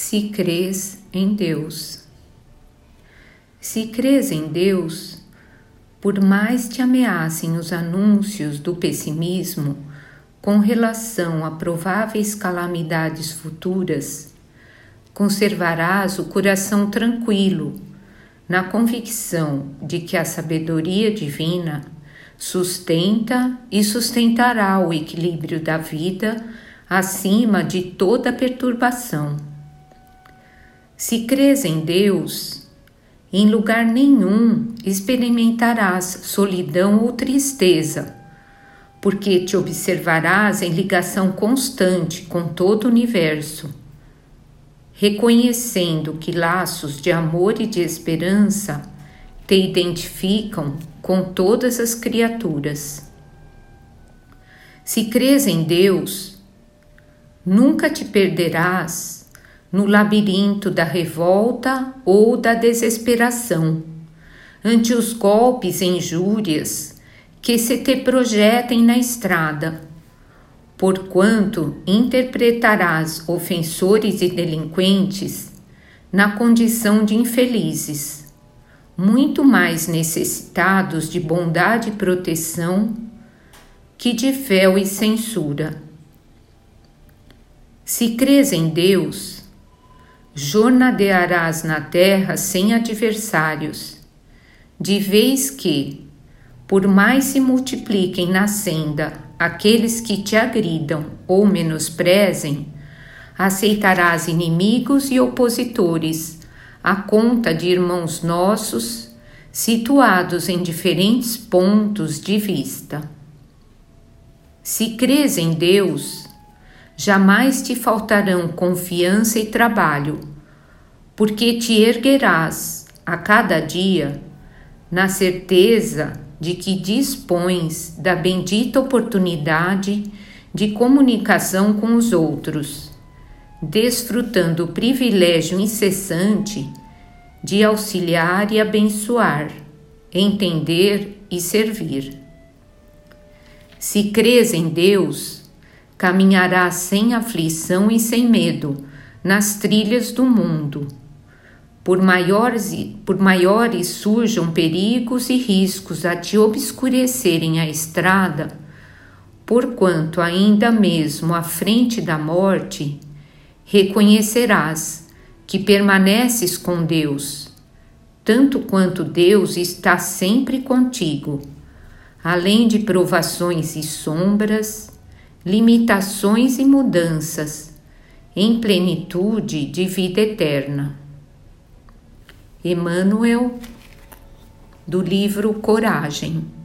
se crês em Deus. Se crês em Deus, por mais te ameacem os anúncios do pessimismo com relação a prováveis calamidades futuras, conservarás o coração tranquilo, na convicção de que a sabedoria divina sustenta e sustentará o equilíbrio da vida acima de toda perturbação. Se crês em Deus, em lugar nenhum experimentarás solidão ou tristeza, porque te observarás em ligação constante com todo o universo, reconhecendo que laços de amor e de esperança te identificam com todas as criaturas. Se crês em Deus, nunca te perderás no labirinto da revolta ou da desesperação, ante os golpes e injúrias que se te projetem na estrada, porquanto interpretarás ofensores e delinquentes na condição de infelizes, muito mais necessitados de bondade e proteção que de fel e censura. Se crês em Deus, jornadearás na terra sem adversários, de vez que, por mais se multipliquem na senda aqueles que te agridam ou menosprezem, aceitarás inimigos e opositores à conta de irmãos nossos situados em diferentes pontos de vista. Se crês em Deus, jamais te faltarão confiança e trabalho, porque te erguerás a cada dia na certeza de que dispões da bendita oportunidade de comunicação com os outros, desfrutando o privilégio incessante de auxiliar e abençoar, entender e servir. Se crês em Deus, caminhará sem aflição e sem medo nas trilhas do mundo. Por maiores, por maiores surjam perigos e riscos a te obscurecerem a estrada, porquanto ainda mesmo à frente da morte, reconhecerás que permaneces com Deus, tanto quanto Deus está sempre contigo, além de provações e sombras, limitações e mudanças, em plenitude de vida eterna. Emmanuel, do livro Coragem.